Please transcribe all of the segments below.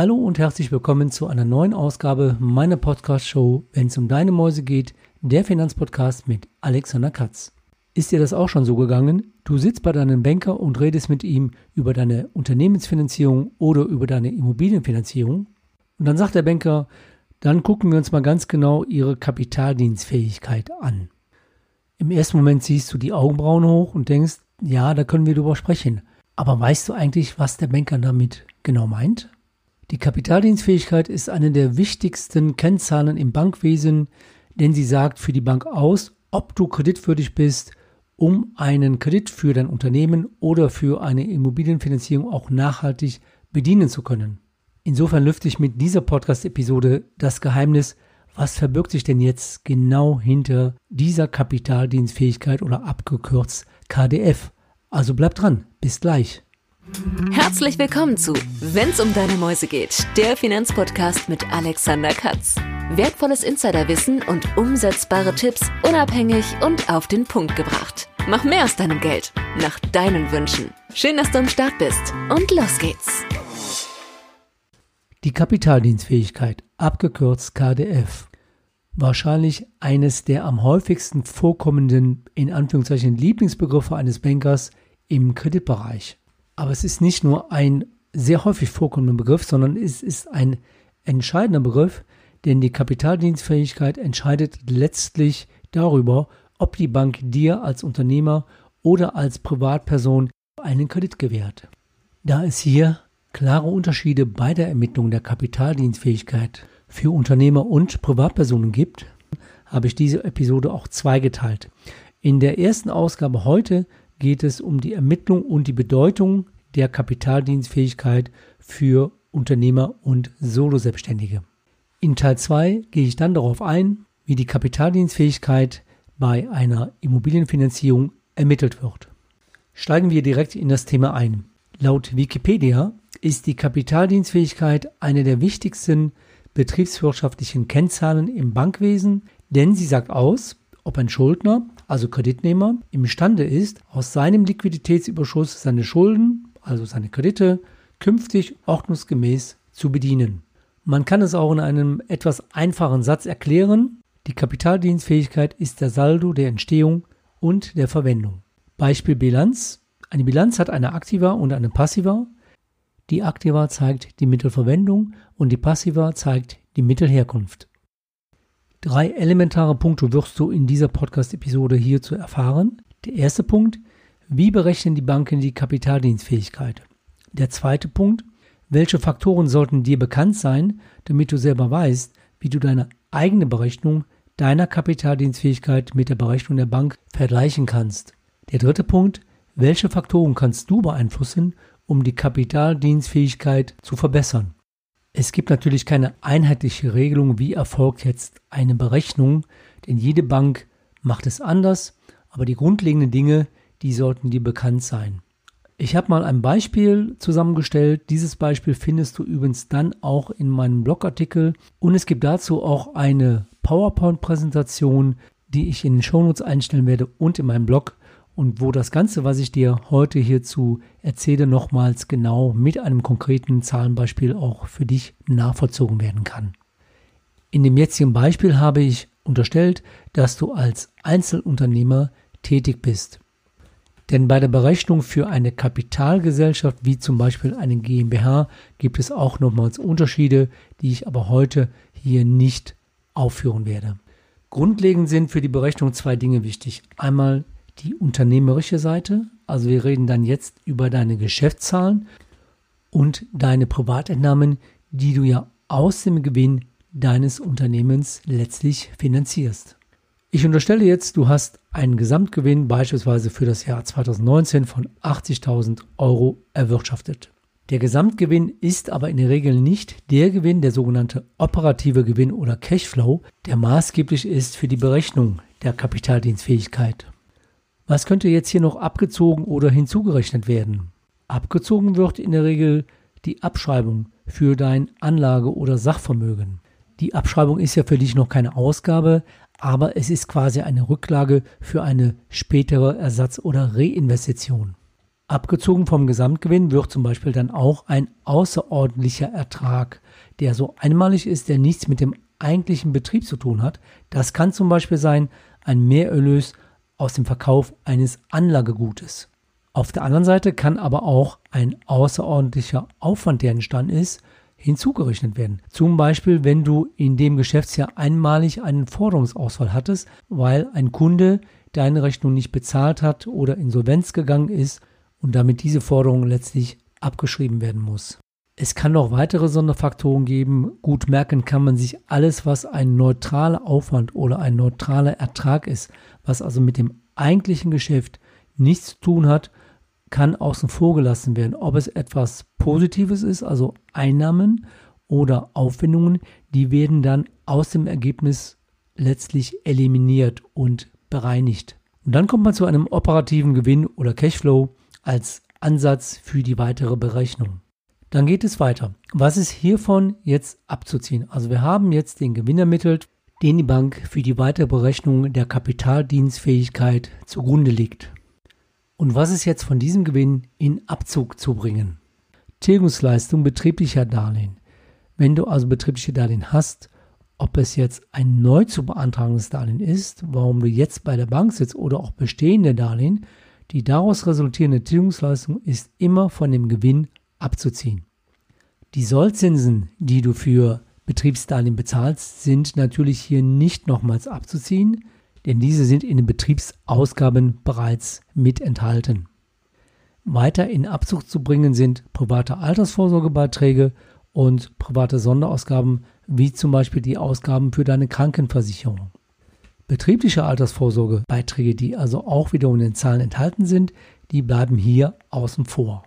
Hallo und herzlich willkommen zu einer neuen Ausgabe meiner Podcast-Show, wenn es um deine Mäuse geht, der Finanzpodcast mit Alexander Katz. Ist dir das auch schon so gegangen? Du sitzt bei deinem Banker und redest mit ihm über deine Unternehmensfinanzierung oder über deine Immobilienfinanzierung. Und dann sagt der Banker, dann gucken wir uns mal ganz genau Ihre Kapitaldienstfähigkeit an. Im ersten Moment siehst du die Augenbrauen hoch und denkst, ja, da können wir drüber sprechen. Aber weißt du eigentlich, was der Banker damit genau meint? Die Kapitaldienstfähigkeit ist eine der wichtigsten Kennzahlen im Bankwesen, denn sie sagt für die Bank aus, ob du kreditwürdig bist, um einen Kredit für dein Unternehmen oder für eine Immobilienfinanzierung auch nachhaltig bedienen zu können. Insofern lüfte ich mit dieser Podcast-Episode das Geheimnis, was verbirgt sich denn jetzt genau hinter dieser Kapitaldienstfähigkeit oder abgekürzt KDF? Also bleib dran, bis gleich. Herzlich willkommen zu Wenn's um deine Mäuse geht, der Finanzpodcast mit Alexander Katz. Wertvolles Insiderwissen und umsetzbare Tipps unabhängig und auf den Punkt gebracht. Mach mehr aus deinem Geld, nach deinen Wünschen. Schön, dass du am Start bist und los geht's. Die Kapitaldienstfähigkeit, abgekürzt KDF, wahrscheinlich eines der am häufigsten vorkommenden, in Anführungszeichen, Lieblingsbegriffe eines Bankers im Kreditbereich. Aber es ist nicht nur ein sehr häufig vorkommender Begriff, sondern es ist ein entscheidender Begriff, denn die Kapitaldienstfähigkeit entscheidet letztlich darüber, ob die Bank dir als Unternehmer oder als Privatperson einen Kredit gewährt. Da es hier klare Unterschiede bei der Ermittlung der Kapitaldienstfähigkeit für Unternehmer und Privatpersonen gibt, habe ich diese Episode auch zweigeteilt. In der ersten Ausgabe heute geht es um die Ermittlung und die Bedeutung der Kapitaldienstfähigkeit für Unternehmer und Soloselbstständige. In Teil 2 gehe ich dann darauf ein, wie die Kapitaldienstfähigkeit bei einer Immobilienfinanzierung ermittelt wird. Steigen wir direkt in das Thema ein. Laut Wikipedia ist die Kapitaldienstfähigkeit eine der wichtigsten betriebswirtschaftlichen Kennzahlen im Bankwesen, denn sie sagt aus, ob ein Schuldner, also Kreditnehmer, imstande ist, aus seinem Liquiditätsüberschuss seine Schulden, also seine Kredite, künftig ordnungsgemäß zu bedienen. Man kann es auch in einem etwas einfachen Satz erklären. Die Kapitaldienstfähigkeit ist der Saldo der Entstehung und der Verwendung. Beispiel Bilanz. Eine Bilanz hat eine Aktiva und eine Passiva. Die Aktiva zeigt die Mittelverwendung und die Passiva zeigt die Mittelherkunft. Drei elementare Punkte wirst du in dieser Podcast-Episode hierzu erfahren. Der erste Punkt, wie berechnen die Banken die Kapitaldienstfähigkeit? Der zweite Punkt, welche Faktoren sollten dir bekannt sein, damit du selber weißt, wie du deine eigene Berechnung deiner Kapitaldienstfähigkeit mit der Berechnung der Bank vergleichen kannst? Der dritte Punkt, welche Faktoren kannst du beeinflussen, um die Kapitaldienstfähigkeit zu verbessern? Es gibt natürlich keine einheitliche Regelung, wie erfolgt jetzt eine Berechnung, denn jede Bank macht es anders, aber die grundlegenden Dinge, die sollten dir bekannt sein. Ich habe mal ein Beispiel zusammengestellt. Dieses Beispiel findest du übrigens dann auch in meinem Blogartikel und es gibt dazu auch eine PowerPoint-Präsentation, die ich in den Shownotes einstellen werde und in meinem Blog und wo das Ganze, was ich dir heute hierzu erzähle, nochmals genau mit einem konkreten Zahlenbeispiel auch für dich nachvollzogen werden kann. In dem jetzigen Beispiel habe ich unterstellt, dass du als Einzelunternehmer tätig bist. Denn bei der Berechnung für eine Kapitalgesellschaft wie zum Beispiel eine GmbH gibt es auch nochmals Unterschiede, die ich aber heute hier nicht aufführen werde. Grundlegend sind für die Berechnung zwei Dinge wichtig. Einmal die unternehmerische Seite. Also wir reden dann jetzt über deine Geschäftszahlen und deine Privatentnahmen, die du ja aus dem Gewinn deines Unternehmens letztlich finanzierst. Ich unterstelle jetzt, du hast einen Gesamtgewinn beispielsweise für das Jahr 2019 von 80.000 Euro erwirtschaftet. Der Gesamtgewinn ist aber in der Regel nicht der Gewinn, der sogenannte operative Gewinn oder Cashflow, der maßgeblich ist für die Berechnung der Kapitaldienstfähigkeit. Was könnte jetzt hier noch abgezogen oder hinzugerechnet werden? Abgezogen wird in der Regel die Abschreibung für dein Anlage- oder Sachvermögen. Die Abschreibung ist ja für dich noch keine Ausgabe, aber es ist quasi eine Rücklage für eine spätere Ersatz- oder Reinvestition. Abgezogen vom Gesamtgewinn wird zum Beispiel dann auch ein außerordentlicher Ertrag, der so einmalig ist, der nichts mit dem eigentlichen Betrieb zu tun hat. Das kann zum Beispiel sein ein Mehrerlös aus dem Verkauf eines Anlagegutes. Auf der anderen Seite kann aber auch ein außerordentlicher Aufwand, der entstanden ist, hinzugerechnet werden. Zum Beispiel, wenn du in dem Geschäftsjahr einmalig einen Forderungsausfall hattest, weil ein Kunde deine Rechnung nicht bezahlt hat oder insolvenz gegangen ist und damit diese Forderung letztlich abgeschrieben werden muss. Es kann noch weitere Sonderfaktoren geben. Gut merken kann man sich alles, was ein neutraler Aufwand oder ein neutraler Ertrag ist, was also mit dem eigentlichen Geschäft nichts zu tun hat, kann außen vor gelassen werden. Ob es etwas Positives ist, also Einnahmen oder Aufwendungen, die werden dann aus dem Ergebnis letztlich eliminiert und bereinigt. Und dann kommt man zu einem operativen Gewinn oder Cashflow als Ansatz für die weitere Berechnung. Dann geht es weiter. Was ist hiervon jetzt abzuziehen? Also wir haben jetzt den Gewinn ermittelt, den die Bank für die weitere Berechnung der Kapitaldienstfähigkeit zugrunde liegt. Und was ist jetzt von diesem Gewinn in Abzug zu bringen? Tilgungsleistung betrieblicher Darlehen. Wenn du also betriebliche Darlehen hast, ob es jetzt ein neu zu beantragendes Darlehen ist, warum du jetzt bei der Bank sitzt oder auch bestehende Darlehen, die daraus resultierende Tilgungsleistung ist immer von dem Gewinn abzuziehen. Die Sollzinsen, die du für Betriebsdarlehen bezahlst, sind natürlich hier nicht nochmals abzuziehen, denn diese sind in den Betriebsausgaben bereits mit enthalten. Weiter in Abzug zu bringen sind private Altersvorsorgebeiträge und private Sonderausgaben, wie zum Beispiel die Ausgaben für deine Krankenversicherung. Betriebliche Altersvorsorgebeiträge, die also auch wiederum in den Zahlen enthalten sind, die bleiben hier außen vor.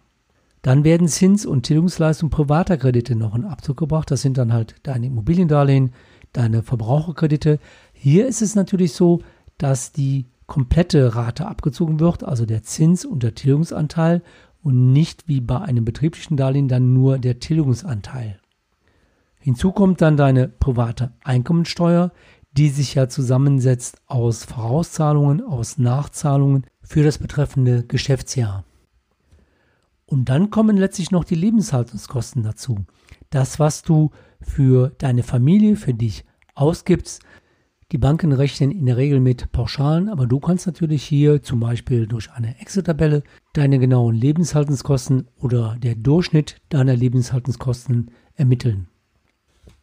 Dann werden Zins- und Tilgungsleistungen privater Kredite noch in Abzug gebracht. Das sind dann halt deine Immobiliendarlehen, deine Verbraucherkredite. Hier ist es natürlich so, dass die komplette Rate abgezogen wird, also der Zins und der Tilgungsanteil und nicht wie bei einem betrieblichen Darlehen dann nur der Tilgungsanteil. Hinzu kommt dann deine private Einkommensteuer, die sich ja zusammensetzt aus Vorauszahlungen, aus Nachzahlungen für das betreffende Geschäftsjahr. Und dann kommen letztlich noch die Lebenshaltungskosten dazu. Das, was du für deine Familie, für dich ausgibst. Die Banken rechnen in der Regel mit Pauschalen, aber du kannst natürlich hier zum Beispiel durch eine Excel-Tabelle deine genauen Lebenshaltungskosten oder der Durchschnitt deiner Lebenshaltungskosten ermitteln.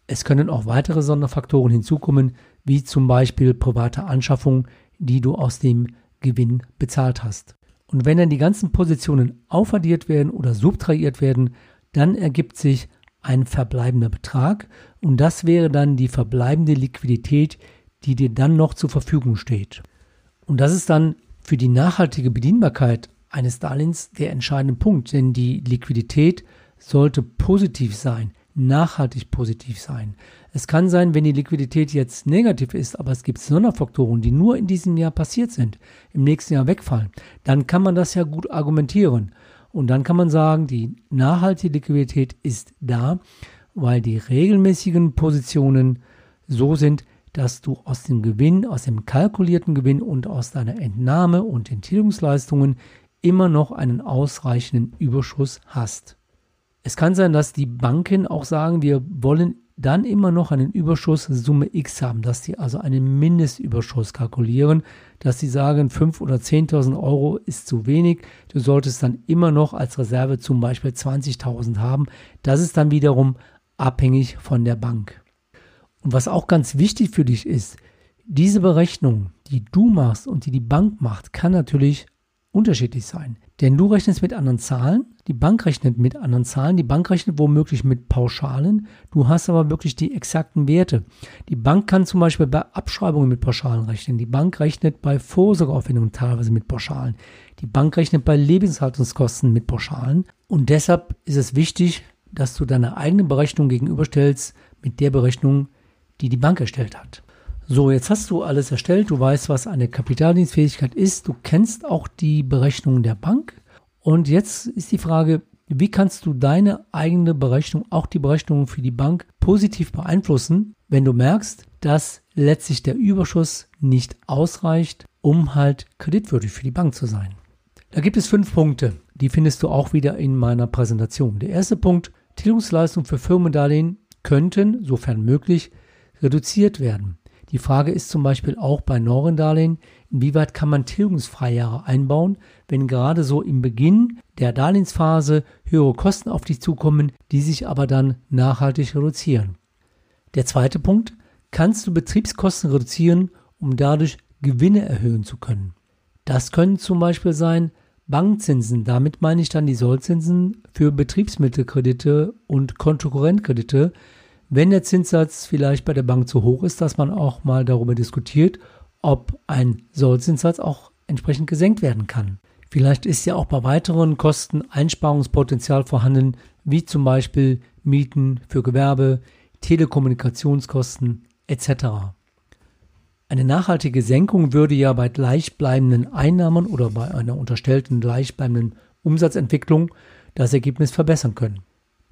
Es können auch weitere Sonderfaktoren hinzukommen, wie zum Beispiel private Anschaffungen, die du aus dem Gewinn bezahlt hast. Und wenn dann die ganzen Positionen aufaddiert werden oder subtrahiert werden, dann ergibt sich ein verbleibender Betrag. Und das wäre dann die verbleibende Liquidität, die dir dann noch zur Verfügung steht. Und das ist dann für die nachhaltige Bedienbarkeit eines Darlehens der entscheidende Punkt, denn die Liquidität sollte positiv sein, nachhaltig positiv sein. Es kann sein, wenn die Liquidität jetzt negativ ist, aber es gibt Sonderfaktoren, die nur in diesem Jahr passiert sind, im nächsten Jahr wegfallen, dann kann man das ja gut argumentieren. Und dann kann man sagen, die nachhaltige Liquidität ist da, weil die regelmäßigen Positionen so sind, dass du aus dem Gewinn, aus dem kalkulierten Gewinn und aus deiner Entnahme und den Tilgungsleistungen immer noch einen ausreichenden Überschuss hast. Es kann sein, dass die Banken auch sagen, wir wollen dann immer noch einen Überschuss Summe X haben, dass sie also einen Mindestüberschuss kalkulieren, dass sie sagen, 5.000 oder 10.000 Euro ist zu wenig, du solltest dann immer noch als Reserve zum Beispiel 20.000 haben. Das ist dann wiederum abhängig von der Bank. Und was auch ganz wichtig für dich ist, diese Berechnung, die du machst und die die Bank macht, kann natürlich unterschiedlich sein. Denn du rechnest mit anderen Zahlen, die Bank rechnet mit anderen Zahlen, die Bank rechnet womöglich mit Pauschalen, du hast aber wirklich die exakten Werte. Die Bank kann zum Beispiel bei Abschreibungen mit Pauschalen rechnen, die Bank rechnet bei Vorsorgeaufwendungen teilweise mit Pauschalen, die Bank rechnet bei Lebenshaltungskosten mit Pauschalen und deshalb ist es wichtig, dass du deine eigene Berechnung gegenüberstellst mit der Berechnung, die die Bank erstellt hat. So, jetzt hast du alles erstellt, du weißt, was eine Kapitaldienstfähigkeit ist, du kennst auch die Berechnungen der Bank. Und jetzt ist die Frage, wie kannst du deine eigene Berechnung, auch die Berechnungen für die Bank, positiv beeinflussen, wenn du merkst, dass letztlich der Überschuss nicht ausreicht, um halt kreditwürdig für die Bank zu sein. Da gibt es fünf Punkte, Die findest du auch wieder in meiner Präsentation. Der erste Punkt, Tilgungsleistungen für Firmendarlehen könnten, sofern möglich, reduziert werden. Die Frage ist zum Beispiel auch bei Norendarlehen, inwieweit kann man Tilgungsfreijahre einbauen, wenn gerade so im Beginn der Darlehensphase höhere Kosten auf dich zukommen, die sich aber dann nachhaltig reduzieren. Der zweite Punkt, kannst du Betriebskosten reduzieren, um dadurch Gewinne erhöhen zu können. Das können zum Beispiel sein Bankzinsen, damit meine ich dann die Sollzinsen für Betriebsmittelkredite und Kontokorrentkredite, wenn der Zinssatz vielleicht bei der Bank zu hoch ist, dass man auch mal darüber diskutiert, ob ein Sollzinssatz auch entsprechend gesenkt werden kann. Vielleicht ist ja auch bei weiteren Kosten Einsparungspotenzial vorhanden, wie zum Beispiel Mieten für Gewerbe, Telekommunikationskosten etc. Eine nachhaltige Senkung würde ja bei gleichbleibenden Einnahmen oder bei einer unterstellten gleichbleibenden Umsatzentwicklung das Ergebnis verbessern können.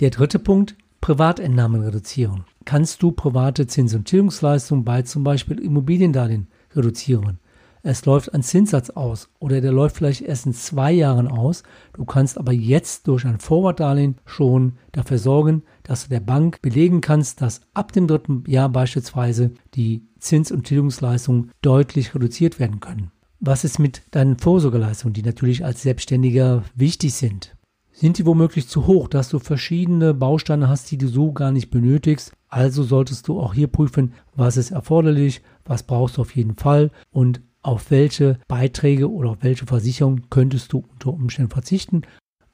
Der dritte Punkt, Privatentnahmen reduzieren. Kannst du private Zins- und Tilgungsleistungen bei zum Beispiel Immobiliendarlehen reduzieren? Es läuft ein Zinssatz aus oder der läuft vielleicht erst in zwei Jahren aus. Du kannst aber jetzt durch ein Vorwartdarlehen schon dafür sorgen, dass du der Bank belegen kannst, dass ab dem dritten Jahr beispielsweise die Zins- und Tilgungsleistungen deutlich reduziert werden können. Was ist mit deinen Vorsorgeleistungen, die natürlich als Selbstständiger wichtig sind? Sind die womöglich zu hoch, dass du verschiedene Bausteine hast, die du so gar nicht benötigst? Also solltest du auch hier prüfen, was ist erforderlich, was brauchst du auf jeden Fall und auf welche Beiträge oder auf welche Versicherung könntest du unter Umständen verzichten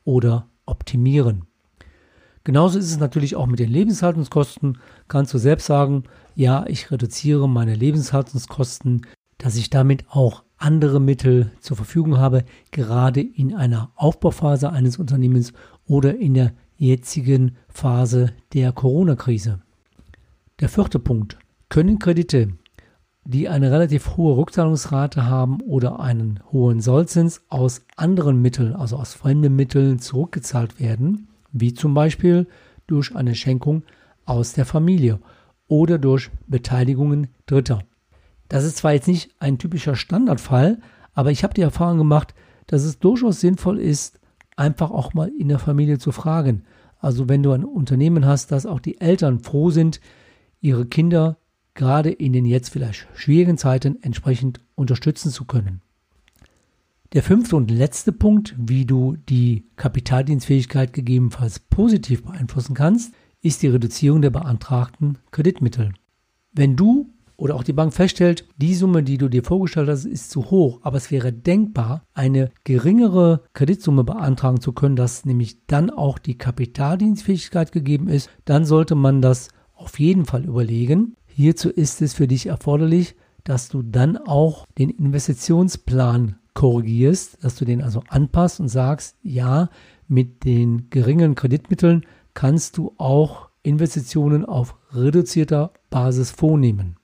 oder optimieren. Genauso ist es natürlich auch mit den Lebenshaltungskosten. Kannst du selbst sagen, ja, ich reduziere meine Lebenshaltungskosten, dass ich damit auch andere Mittel zur Verfügung habe, gerade in einer Aufbauphase eines Unternehmens oder in der jetzigen Phase der Corona-Krise. Der vierte Punkt. Können Kredite, die eine relativ hohe Rückzahlungsrate haben oder einen hohen Sollzins aus anderen Mitteln, also aus fremden Mitteln zurückgezahlt werden, wie zum Beispiel durch eine Schenkung aus der Familie oder durch Beteiligungen Dritter. Das ist zwar jetzt nicht ein typischer Standardfall, aber ich habe die Erfahrung gemacht, dass es durchaus sinnvoll ist, einfach auch mal in der Familie zu fragen. Also wenn du ein Unternehmen hast, dass auch die Eltern froh sind, ihre Kinder gerade in den jetzt vielleicht schwierigen Zeiten entsprechend unterstützen zu können. Der fünfte und letzte Punkt, wie du die Kapitaldienstfähigkeit gegebenenfalls positiv beeinflussen kannst, ist die Reduzierung der beantragten Kreditmittel. Wenn du oder auch die Bank feststellt, die Summe, die du dir vorgestellt hast, ist zu hoch, aber es wäre denkbar, eine geringere Kreditsumme beantragen zu können, dass nämlich dann auch die Kapitaldienstfähigkeit gegeben ist, dann sollte man das auf jeden Fall überlegen. Hierzu ist es für dich erforderlich, dass du dann auch den Investitionsplan korrigierst, dass du den also anpasst und sagst, ja, mit den geringen Kreditmitteln kannst du auch Investitionen auf reduzierter Basis vornehmen.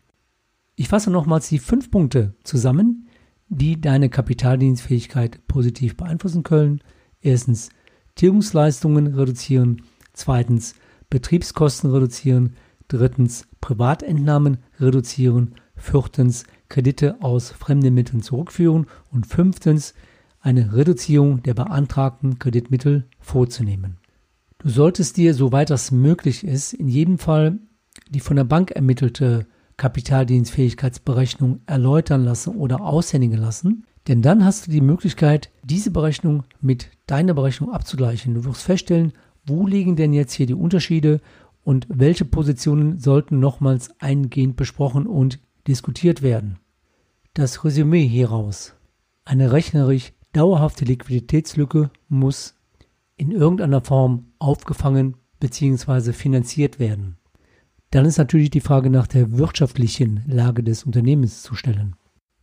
Ich fasse nochmals die fünf Punkte zusammen, die deine Kapitaldienstfähigkeit positiv beeinflussen können. Erstens Tilgungsleistungen reduzieren. Zweitens Betriebskosten reduzieren. Drittens Privatentnahmen reduzieren. Viertens Kredite aus fremden Mitteln zurückführen. Und fünftens eine Reduzierung der beantragten Kreditmittel vorzunehmen. Du solltest dir, soweit das möglich ist, in jedem Fall die von der Bank ermittelte Kapitaldienstfähigkeitsberechnung erläutern lassen oder aushändigen lassen. Denn dann hast du die Möglichkeit, diese Berechnung mit deiner Berechnung abzugleichen. Du wirst feststellen, wo liegen denn jetzt hier die Unterschiede und welche Positionen sollten nochmals eingehend besprochen und diskutiert werden. Das Resümee hieraus. Eine rechnerisch dauerhafte Liquiditätslücke muss in irgendeiner Form aufgefangen bzw. finanziert werden. Dann ist natürlich die Frage nach der wirtschaftlichen Lage des Unternehmens zu stellen.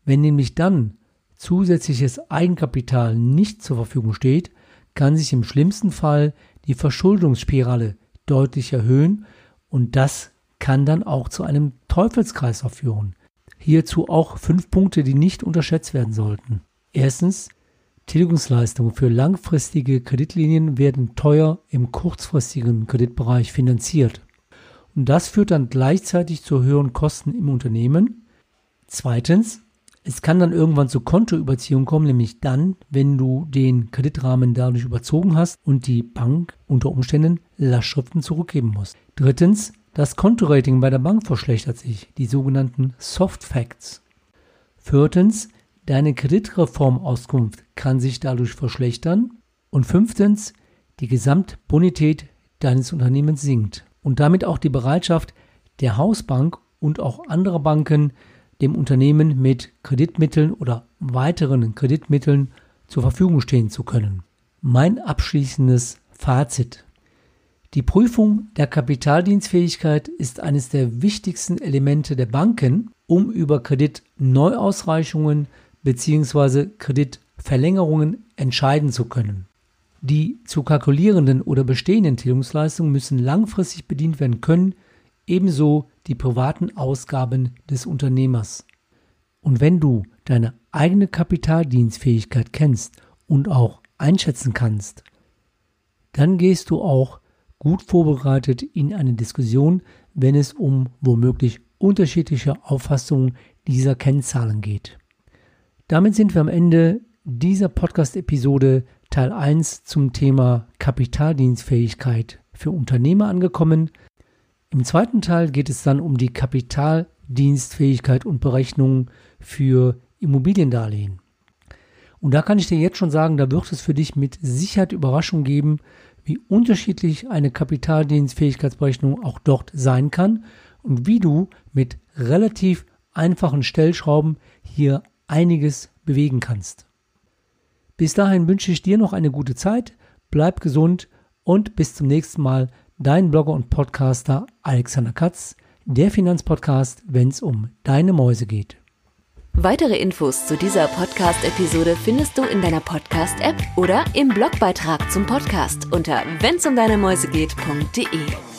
Wenn nämlich dann zusätzliches Eigenkapital nicht zur Verfügung steht, kann sich im schlimmsten Fall die Verschuldungsspirale deutlich erhöhen und das kann dann auch zu einem Teufelskreislauf führen. Hierzu auch fünf Punkte, die nicht unterschätzt werden sollten. Erstens, Tilgungsleistungen für langfristige Kreditlinien werden teuer im kurzfristigen Kreditbereich finanziert. Und das führt dann gleichzeitig zu höheren Kosten im Unternehmen. Zweitens, Es kann dann irgendwann zu Kontoüberziehung kommen, nämlich dann, wenn du den Kreditrahmen dadurch überzogen hast und die Bank unter Umständen Lastschriften zurückgeben muss. Drittens, das Kontorating bei der Bank verschlechtert sich, die sogenannten Soft Facts. Viertens, deine Kreditreformauskunft kann sich dadurch verschlechtern. Und fünftens, die Gesamtbonität deines Unternehmens sinkt und damit auch die Bereitschaft der Hausbank und auch anderer Banken, dem Unternehmen mit Kreditmitteln oder weiteren Kreditmitteln zur Verfügung stehen zu können. Mein abschließendes Fazit. Die Prüfung der Kapitaldienstfähigkeit ist eines der wichtigsten Elemente der Banken, um über Kreditneuausreichungen bzw. Kreditverlängerungen entscheiden zu können. Die zu kalkulierenden oder bestehenden Tilgungsleistungen müssen langfristig bedient werden können, ebenso die privaten Ausgaben des Unternehmers. Und wenn du deine eigene Kapitaldienstfähigkeit kennst und auch einschätzen kannst, dann gehst du auch gut vorbereitet in eine Diskussion, wenn es um womöglich unterschiedliche Auffassungen dieser Kennzahlen geht. Damit sind wir am Ende dieser Podcast-Episode Teil 1 zum Thema Kapitaldienstfähigkeit für Unternehmer angekommen. Im zweiten Teil geht es dann um die Kapitaldienstfähigkeit und Berechnungen für Immobiliendarlehen. Und da kann ich dir jetzt schon sagen, da wird es für dich mit Sicherheit Überraschung geben, wie unterschiedlich eine Kapitaldienstfähigkeitsberechnung auch dort sein kann und wie du mit relativ einfachen Stellschrauben hier einiges bewegen kannst. Bis dahin wünsche ich dir noch eine gute Zeit, bleib gesund und bis zum nächsten Mal dein Blogger und Podcaster Alexander Katz, der Finanzpodcast, wenn es um deine Mäuse geht. Weitere Infos zu dieser Podcast-Episode findest du in deiner Podcast-App oder im Blogbeitrag zum Podcast unter wennsumdeinemäusegeht.de.